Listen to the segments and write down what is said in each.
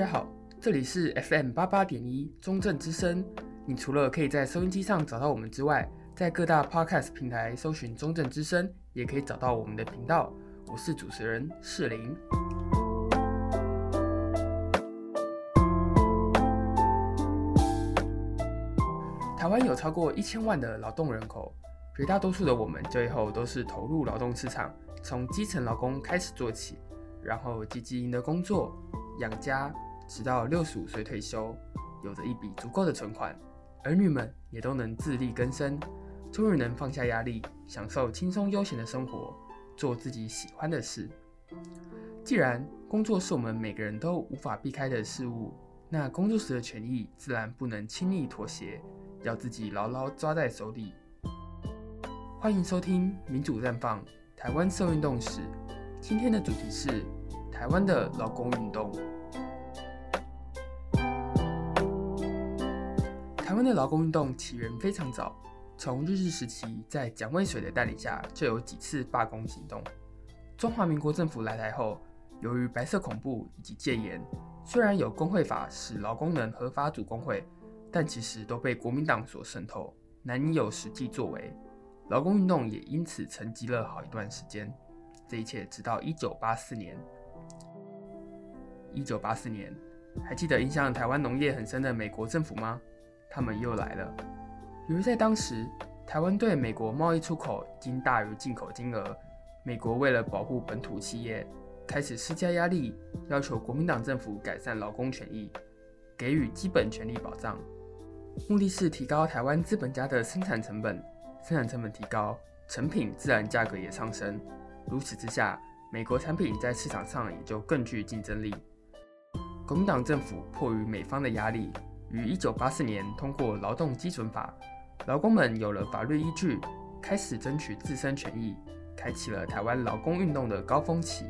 大家好，这里是 FM 八八点一中正之声。你除了可以在收音机上找到我们之外，在各大 Podcast 平台搜寻中正之声，也可以找到我们的频道。我是主持人世林。台湾有超过一千万的劳动人口，绝大多数的我们就业后都是投入劳动市场，从基层劳工开始做起，然后积极赢得工作养家，直到六十五岁退休，有着一笔足够的存款，儿女们也都能自力更生，终于能放下压力，享受轻松悠闲的生活，做自己喜欢的事。既然工作是我们每个人都无法避开的事物，那工作时的权益自然不能轻易妥协，要自己牢牢抓在手里。欢迎收听《民主绽放：台湾社运动史》，今天的主题是台湾的劳工运动。湾的劳工运动起源非常早，从日治时期，在蒋渭水的带领下，就有几次罢工行动。中华民国政府来台后，由于白色恐怖以及戒严，虽然有工会法使劳工能合法组工会，但其实都被国民党所渗透，难以有实际作为。劳工运动也因此沉寂了好一段时间。这一切直到一九八四年。一九八四年，还记得影响台湾农业很深的美国政府吗？他们又来了。由于在当时，台湾对美国贸易出口已经大于进口金额，美国为了保护本土企业，开始施加压力，要求国民党政府改善劳工权益，给予基本权利保障，目的是提高台湾资本家的生产成本。生产成本提高，成品自然价格也上升。如此之下，美国产品在市场上也就更具竞争力。国民党政府迫于美方的压力，于一九八四年通过《劳动基准法》，劳工们有了法律依据，开始争取自身权益，开启了台湾劳工运动的高峰期。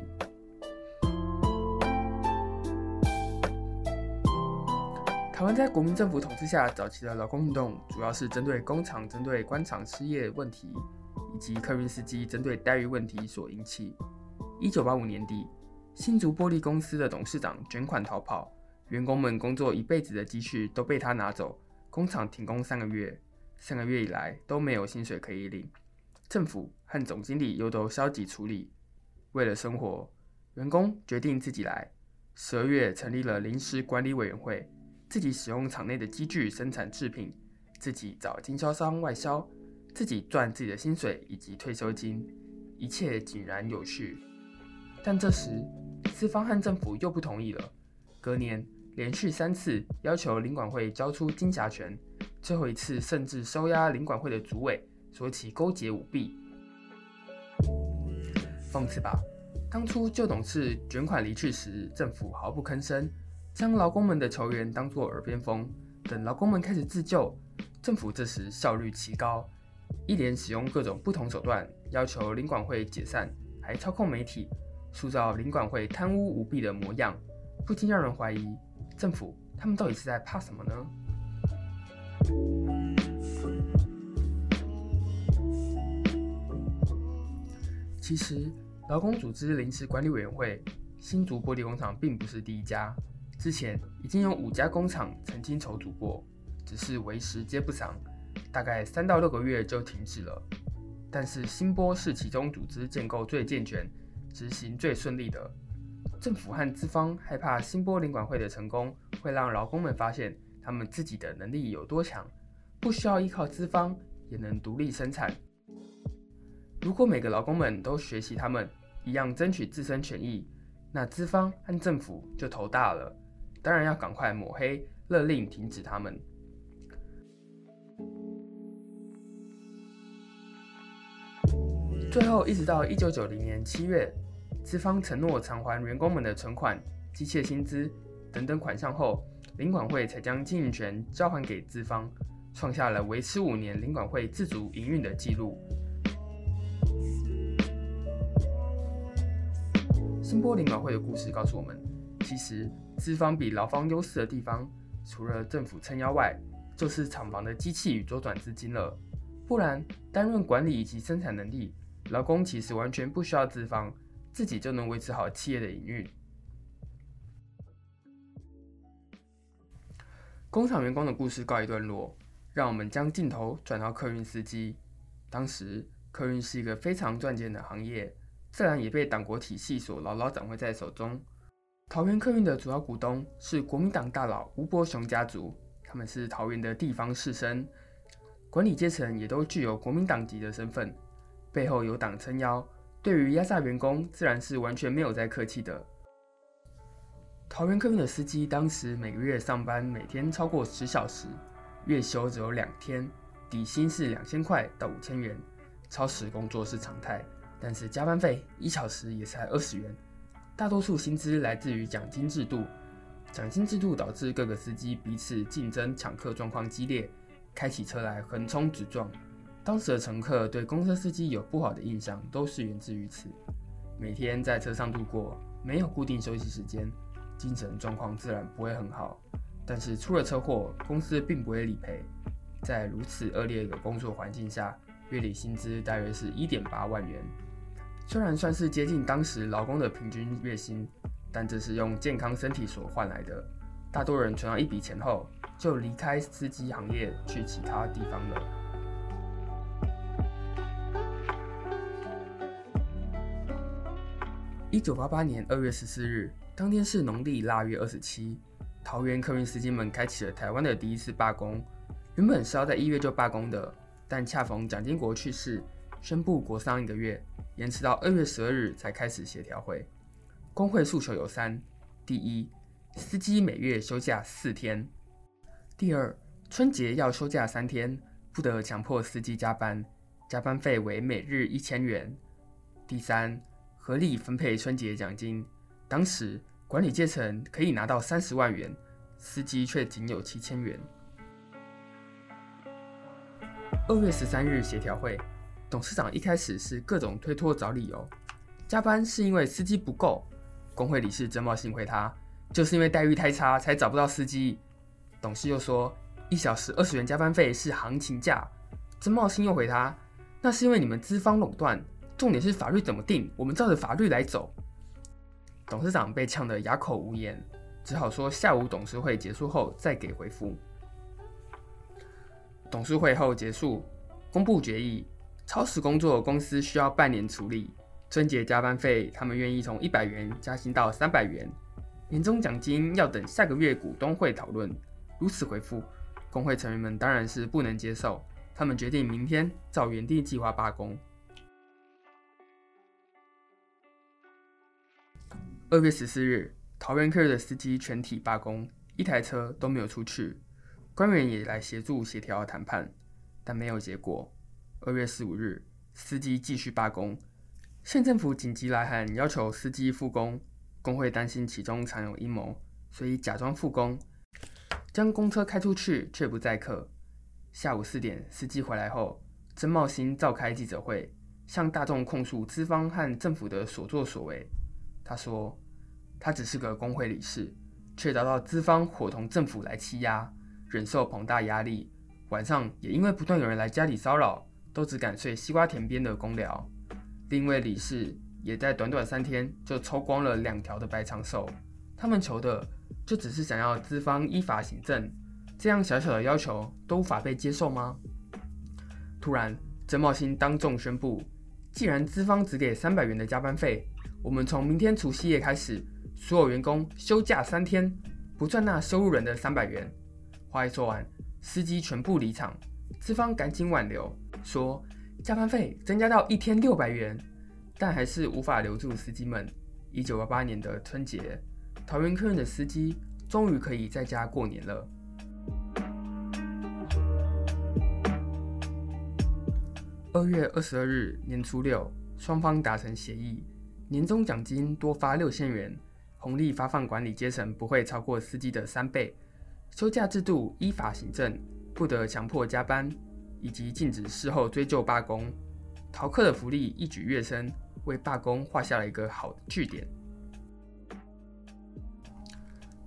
台湾在国民政府统治下，早期的劳工运动主要是针对工厂针对官场失业问题，以及客运司机针对待遇问题所引起。一九八五年底，新竹玻璃公司的董事长卷款逃跑。员工们工作一辈子的积蓄都被他拿走，工厂停工三个月，三个月以来都没有薪水可以领，政府和总经理又都消极处理。为了生活，员工决定自己来。十二月成立了临时管理委员会，自己使用厂内的机具生产制品，自己找经销商外销，自己赚自己的薪水以及退休金，一切井然有序。但这时，资方和政府又不同意了。隔年。连续三次要求领管会交出经辖权，最后一次甚至收押领管会的主委，说其勾结舞弊。讽刺吧，当初旧董事卷款离去时，政府毫不吭声，将劳工们的求援当作耳边风。等劳工们开始自救，政府这时效率奇高，一连使用各种不同手段，要求领管会解散，还操控媒体，塑造领管会贪污舞弊的模样，不禁让人怀疑。政府他们到底是在怕什么呢？其实，劳工组织临时管理委员会新竹玻璃工厂并不是第一家，之前已经有五家工厂曾经筹组过，只是为时皆不长，大概三到六个月就停止了。但是新玻是其中组织建构最健全、执行最顺利的。政府和资方害怕新波领管会的成功会让劳工们发现他们自己的能力有多强，不需要依靠资方也能独立生产。如果每个劳工们都学习他们一样争取自身权益，那资方和政府就头大了。当然要赶快抹黑，勒令停止他们。最后，一直到一九九零年七月。资方承诺偿还员工们的存款、机械薪资等等款项后，领管会才将经营权交还给资方，创下了维持五年领管会自主营运的记录。新波领管会的故事告诉我们，其实资方比劳方优势的地方，除了政府撑腰外，就是厂房的机器与周转资金了。不然，单论管理以及生产能力，劳工其实完全不需要资方。自己就能维持好企业的营运。工厂员工的故事告一段落，让我们将镜头转到客运司机。当时，客运是一个非常赚钱的行业，自然也被党国体系所牢牢掌握在手中。桃园客运的主要股东是国民党大佬吴伯雄家族，他们是桃园的地方士绅，管理阶层也都具有国民党籍的身份，背后有党撑腰，对于压榨员工，自然是完全没有在客气的。桃园客运的司机当时每个月上班每天超过十小时，月休只有两天，底薪是两千块到五千元，超时工作是常态，但是加班费一小时也才二十元。大多数薪资来自于奖金制度，奖金制度导致各个司机彼此竞争抢客状况激烈，开起车来横冲直撞。当时的乘客对公车司机有不好的印象，都是源自于此。每天在车上度过，没有固定休息时间，精神状况自然不会很好。但是出了车祸，公司并不会理赔。在如此恶劣的工作环境下，月领薪资大约是一点八万元。虽然算是接近当时劳工的平均月薪，但这是用健康身体所换来的。大多人存到一笔钱后，就离开司机行业去其他地方了。一九八八年二月十四日，当天是农历腊月二十七，桃园客运司机们开启了台湾的第一次罢工。原本是要在一月就罢工的，但恰逢蒋经国去世，宣布国丧一个月。延迟到二月十二日才开始协调会。工会诉求有三：第一，司机每月休假四天；第二，春节要休假三天，不得强迫司机加班，加班费为每日一千元；第三，合理分配春节奖金。当时管理阶层可以拿到三十万元，司机却仅有七千元。二月十三日协调会。董事长一开始是各种推脱找理由，加班是因为司机不够。工会理事曾茂兴回他，就是因为待遇太差才找不到司机。董事又说，一小时二十元加班费是行情价。曾茂兴又回他，那是因为你们资方垄断，重点是法律怎么定，我们照着法律来走。董事长被呛得哑口无言，只好说下午董事会结束后再给回复。董事会后结束，公布决议。超时工作公司需要半年处理，春节加班费他们愿意从一百元加薪到三百元，年终奖金要等下个月股东会讨论。如此回复，工会成员们当然是不能接受，他们决定明天照原定计划罢工。二月十四日，桃园客运的司机全体罢工，一台车都没有出去，官员也来协助协调谈判，但没有结果。二月十五日，司机继续罢工，县政府紧急来函要求司机复工。工会担心其中藏有阴谋，所以假装复工，将公车开出去却不载客。下午四点，司机回来后，曾茂兴召开记者会，向大众控诉资方和政府的所作所为。他说，他只是个工会理事，却遭到资方伙同政府来欺压，忍受庞大压力。晚上也因为不断有人来家里骚扰。都只敢睡西瓜田边的工寮，另一位理事也在短短三天就抽光了两条的白长寿。他们求的就只是想要资方依法行政，这样小小的要求都无法被接受吗？突然，曾茂兴当众宣布，既然资方只给三百元的加班费，我们从明天除夕夜开始，所有员工休假三天，不赚那收入人的三百元。话一说完，司机全部离场，资方赶紧挽留。说加班费增加到一天六百元，但还是无法留住司机们。一九八八年的春节，桃园客运的司机终于可以在家过年了。二月二十二日年初六，双方达成协议，年终奖金多发六千元，红利发放管理阶层不会超过司机的三倍，休假制度依法行政，不得强迫加班。以及禁止事后追究罢工，逃课的福利一举跃升，为罢工画下了一个好的句点。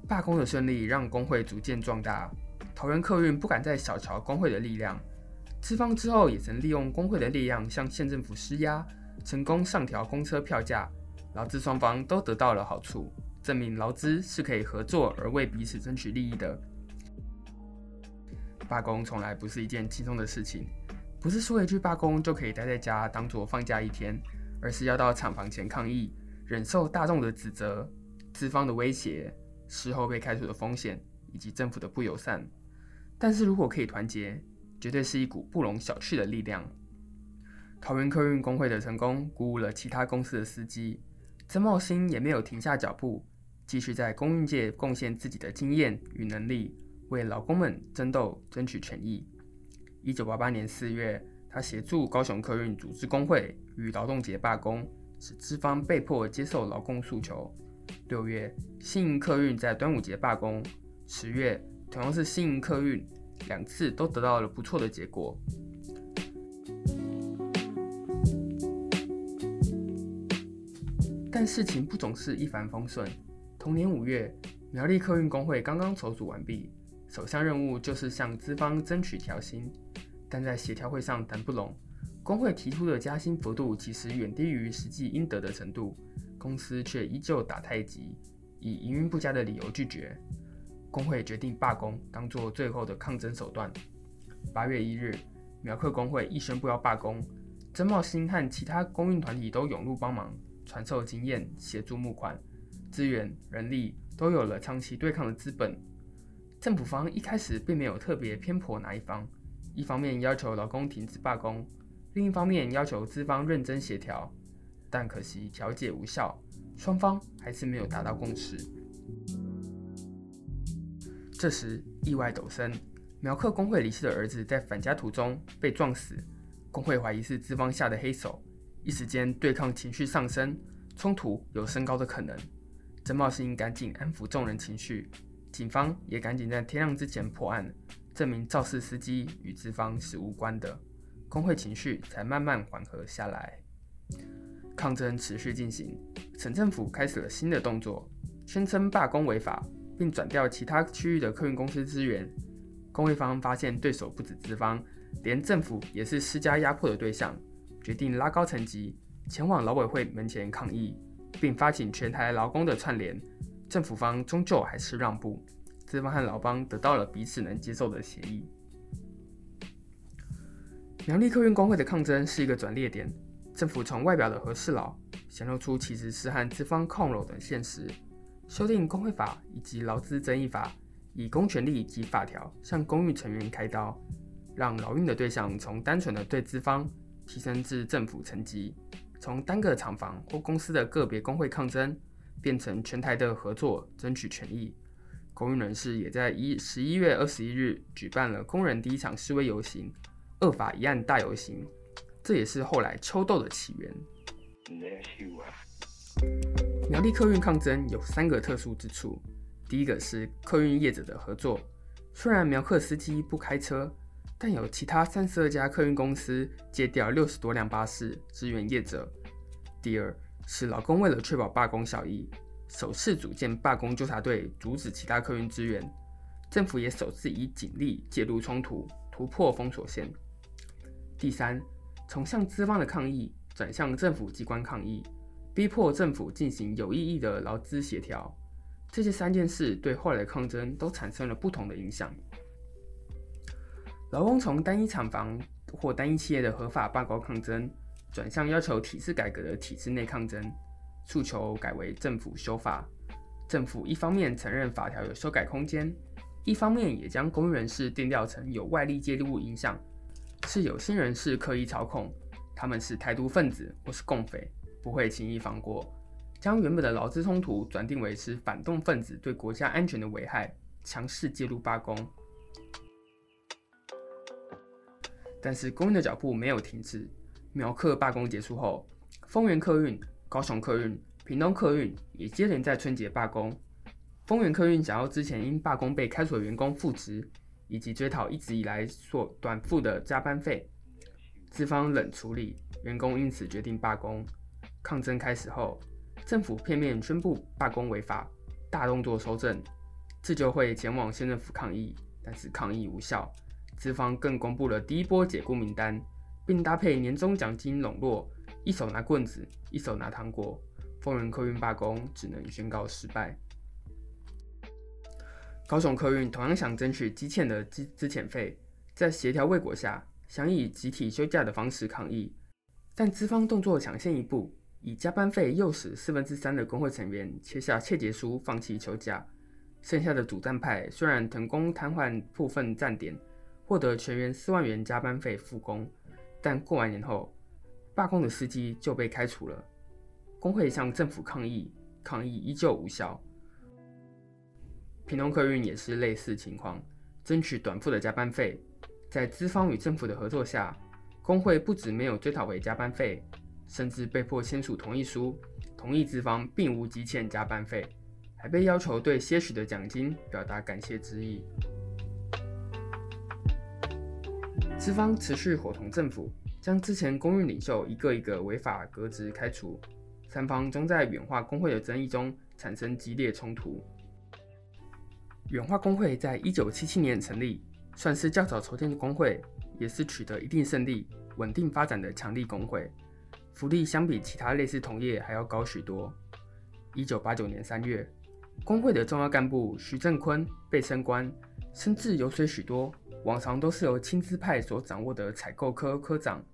罢工的顺利让工会逐渐壮大，桃园客运不敢再小瞧工会的力量。资方之后也曾利用工会的力量向县政府施压，成功上调公车票价，劳资双方都得到了好处，证明劳资是可以合作而为彼此争取利益的。罢工从来不是一件轻松的事情，不是说一句罢工就可以待在家当做放假一天，而是要到厂房前抗议，忍受大众的指责、资方的威胁、事后被开除的风险以及政府的不友善。但是如果可以团结，绝对是一股不容小觑的力量。桃园客运工会的成功，鼓舞了其他公司的司机。曾茂兴也没有停下脚步，继续在公运界贡献自己的经验与能力，为劳工们争斗、争取权益。一九八八年四月，他协助高雄客运组织工会与劳动节罢工，使资方被迫接受劳工诉求。六月，新营客运在端午节罢工。十月，同样是新营客运，两次都得到了不错的结果。事情不总是一帆风顺。同年五月，苗栗客运工会刚刚筹组完毕，首项任务就是向资方争取调薪。但在协调会上谈不拢，工会提出的加薪幅度其实远低于实际应得的程度，公司却依旧打太极，以营运不佳的理由拒绝。工会决定罢工，当作最后的抗争手段。八月一日，苗客工会一宣布要罢工，曾茂兴和其他工运团体都涌入帮忙，传授经验，协助募款，资源、人力都有了长期对抗的资本。政府方一开始并没有特别偏颇哪一方，一方面要求劳工停止罢工，另一方面要求资方认真协调，但可惜调解无效，双方还是没有达到共识。这时，意外陡生，苗客工会理事的儿子在返家途中被撞死，工会怀疑是资方下的黑手，一时间对抗情绪上升，冲突有升高的可能。曾茂兴赶紧安抚众人情绪，警方也赶紧在天亮之前破案，证明肇事司机与资方是无关的，工会情绪才慢慢缓和下来。抗争持续进行，省政府开始了新的动作，宣称罢工违法。并转调其他区域的客运公司资源。工会方发现对手不止资方，连政府也是施加压迫的对象，决定拉高层级，前往劳委会门前抗议，并发起全台劳工的串联。政府方终究还是让步，资方和劳方得到了彼此能接受的协议。苗栗客运工会的抗争是一个转捩点，政府从外表的和事佬显露出其实是和资方抗柔的现实。修订工会法以及劳资争议法，以公权力及法条向工运成员开刀，让劳运的对象从单纯的对资方提升至政府层级，从单个厂房或公司的个别工会抗争，变成全台的合作争取权益。工运人士也在一十一月二十一日举办了工人第一场示威游行——恶法一案大游行，这也是后来秋斗的起源。苗栗客运抗争有三个特殊之处，第一个是客运业者的合作，虽然苗客司机不开车，但有其他三十二家客运公司借调六十多辆巴士支援业者。第二是劳工为了确保罢工效益，首次组建罢工纠察队，阻止其他客运支援。政府也首次以警力介入冲突，突破封锁线。第三，从向资方的抗议转向政府机关抗议。逼迫政府进行有意义的劳资协调，这些三件事对后来的抗争都产生了不同的影响。劳工从单一厂房或单一企业的合法罢工抗争，转向要求体制改革的体制内抗争，诉求改为政府修法。政府一方面承认法条有修改空间，一方面也将工人士定调成有外力介入物影响，是有心人士刻意操控，他们是台独分子或是共匪。不会轻易放过，将原本的劳资冲突转定为是反动分子对国家安全的危害，强势介入罢工。但是工运的脚步没有停止，苗客罢工结束后，丰原客运、高雄客运、屏东客运也接连在春节罢工。丰原客运想要之前因罢工被开除的员工复职，以及追讨一直以来所短付的加班费，资方冷处理，员工因此决定罢工。抗争开始后，政府片面宣布罢工违法，大动作收证，自救会前往县政府抗议，但是抗议无效。资方更公布了第一波解雇名单，并搭配年终奖金笼络，一手拿棍子，一手拿糖果。丰原客运罢工只能宣告失败。高雄客运同样想争取积欠的资资遣费，在协调未果下，想以集体休假的方式抗议，但资方动作抢先一步，以加班费诱使四分之三的工会成员签下切结书，放弃休假。剩下的主战派虽然成功瘫痪部分站点，获得全员四万元加班费复工，但过完年后，罢工的司机就被开除了。工会向政府抗议，抗议依旧无效。平东客运也是类似情况，争取短付的加班费。在资方与政府的合作下，工会不止没有追讨回加班费，甚至被迫签署同意书，同意资方并无积欠加班费，还被要求对些许的奖金表达感谢之意。资方持续伙同政府，将之前工运领袖一个一个违法革职开除，三方将在远化工会的争议中产生激烈冲突。远化工会在一九七七年成立，算是较早筹建的工会，也是取得一定胜利、稳定发展的强力工会。福利相比其他类似同业还要高许多。一九八九年三月，工会的重要干部徐正坤被升官，升至油水许多，往常都是由亲资派所掌握的采购科科长。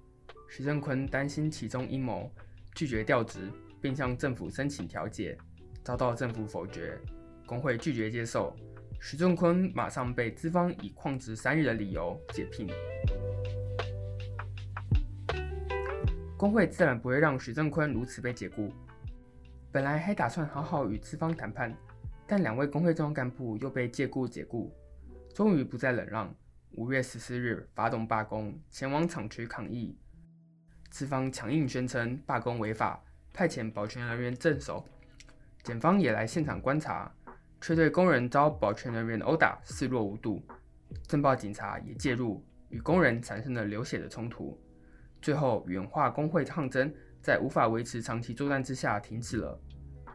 徐正坤担心其中阴谋，拒绝调职，并向政府申请调解，遭到政府否决，工会拒绝接受。徐正坤马上被资方以旷职三日的理由解聘，工会自然不会让徐正坤如此被解雇。本来还打算好好与资方谈判，但两位工会重要干部又被借故解雇，终于不再忍让，五月十四日发动罢工，前往厂区抗议。资方强硬宣称罢工违法，派遣保全人员镇守，检方也来现场观察。却对工人遭保全人员殴打视若无睹，镇暴警察也介入，与工人产生了流血的冲突。最后，远化工会抗争在无法维持长期作战之下停止了。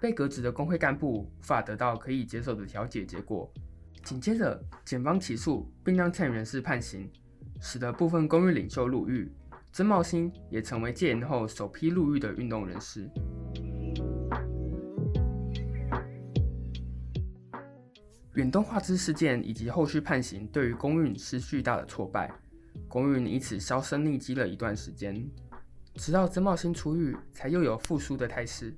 被革职的工会干部无法得到可以接受的调解结果。紧接着，检方起诉并让参与人士判刑，使得部分工运领袖入狱。曾茂兴也成为戒严后首批入狱的运动人士。远东画之事件以及后续判刑，对于工运是巨大的挫败，工运因此销声匿迹了一段时间，直到曾茂兴出狱，才又有复苏的态势。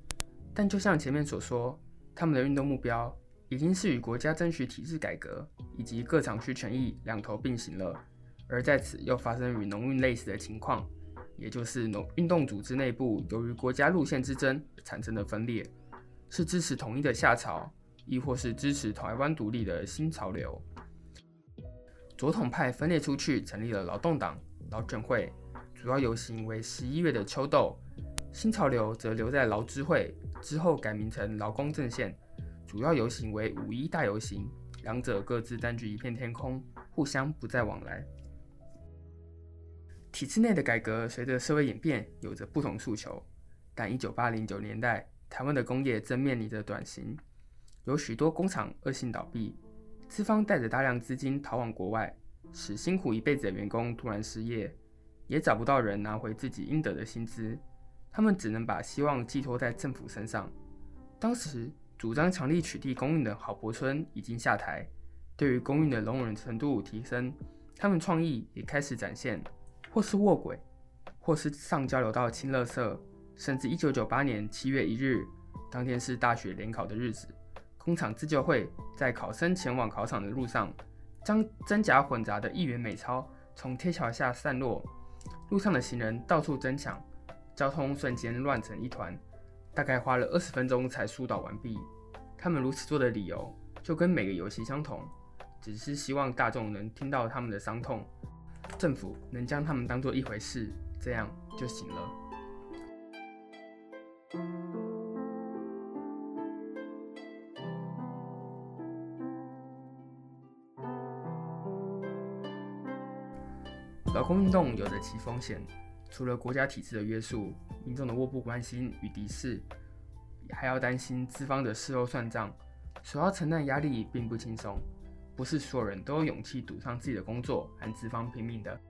但就像前面所说，他们的运动目标已经是与国家争取体制改革以及各厂区权益两头并行了，而在此又发生与农运类似的情况，也就是农运动组织内部由于国家路线之争产生的分裂，是支持统一的夏潮。亦或是支持台湾独立的新潮流，左统派分裂出去，成立了劳动党、劳卷会，主要游行为十一月的秋斗；新潮流则留在劳资会，之后改名成劳工阵线，主要游行为五一大游行，两者各自占据一片天空，互相不再往来。体制内的改革随着社会演变有着不同诉求，但一九八零九年代，台湾的工业正面临着转型。有许多工厂恶性倒闭，资方带着大量资金逃往国外，使辛苦一辈子的员工突然失业，也找不到人拿回自己应得的薪资，他们只能把希望寄托在政府身上。当时主张强力取缔公运的郝柏村已经下台，对于公运的容忍程度提升，他们创意也开始展现，或是卧轨，或是上交流道清垃圾，甚至一九九八年七月一日，当天是大学联考的日子。工厂自救会在考生前往考场的路上，将真假混杂的一元美钞从天桥下散落，路上的行人到处争抢，交通瞬间乱成一团，大概花了二十分钟才疏导完毕。他们如此做的理由，就跟每个游戏相同，只是希望大众能听到他们的伤痛，政府能将他们当做一回事，这样就行了。劳工运动有着其风险，除了国家体制的约束，民众的漠不关心与敌视，还要担心资方的事后算账，所要承担压力并不轻松。不是所有人都有勇气赌上自己的工作和资方拼命的，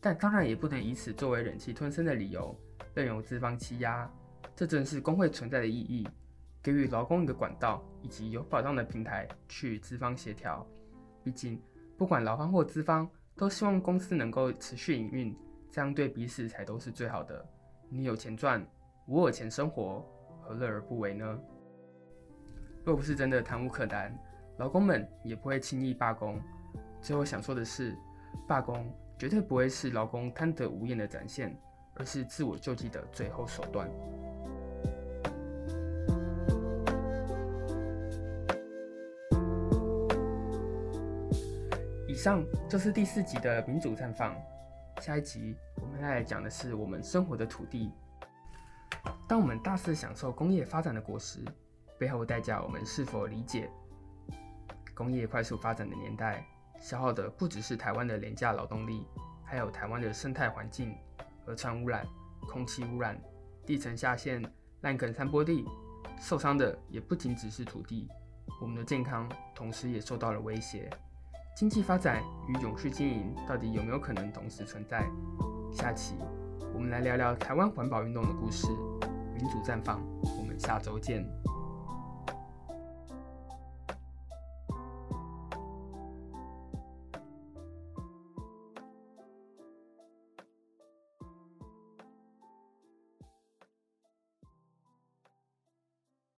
但当然也不能以此作为忍气吞声的理由，任由资方欺压。这正是工会存在的意义。给予劳工一个管道以及有保障的平台去资方协调。毕竟，不管劳方或资方，都希望公司能够持续营运，这样对彼此才都是最好的。你有钱赚，我有钱生活，何乐而不为呢？若不是真的谈无可谈，劳工们也不会轻易罢工。最后想说的是，罢工绝对不会是劳工贪得无厌的展现，而是自我救济的最后手段。以上就是第四集的民主绽放。下一集我们要来讲的是我们生活的土地。当我们大肆享受工业发展的果实，背后代价我们是否理解？工业快速发展的年代，消耗的不只是台湾的廉价劳动力，还有台湾的生态环境、河川污染、空气污染、地层下陷、烂垦山坡地，受伤的也不仅只是土地，我们的健康同时也受到了威胁。经济发展与永续经营到底有没有可能同时存在？下期我们来聊聊台湾环保运动的故事。民主绽放，我们下周见。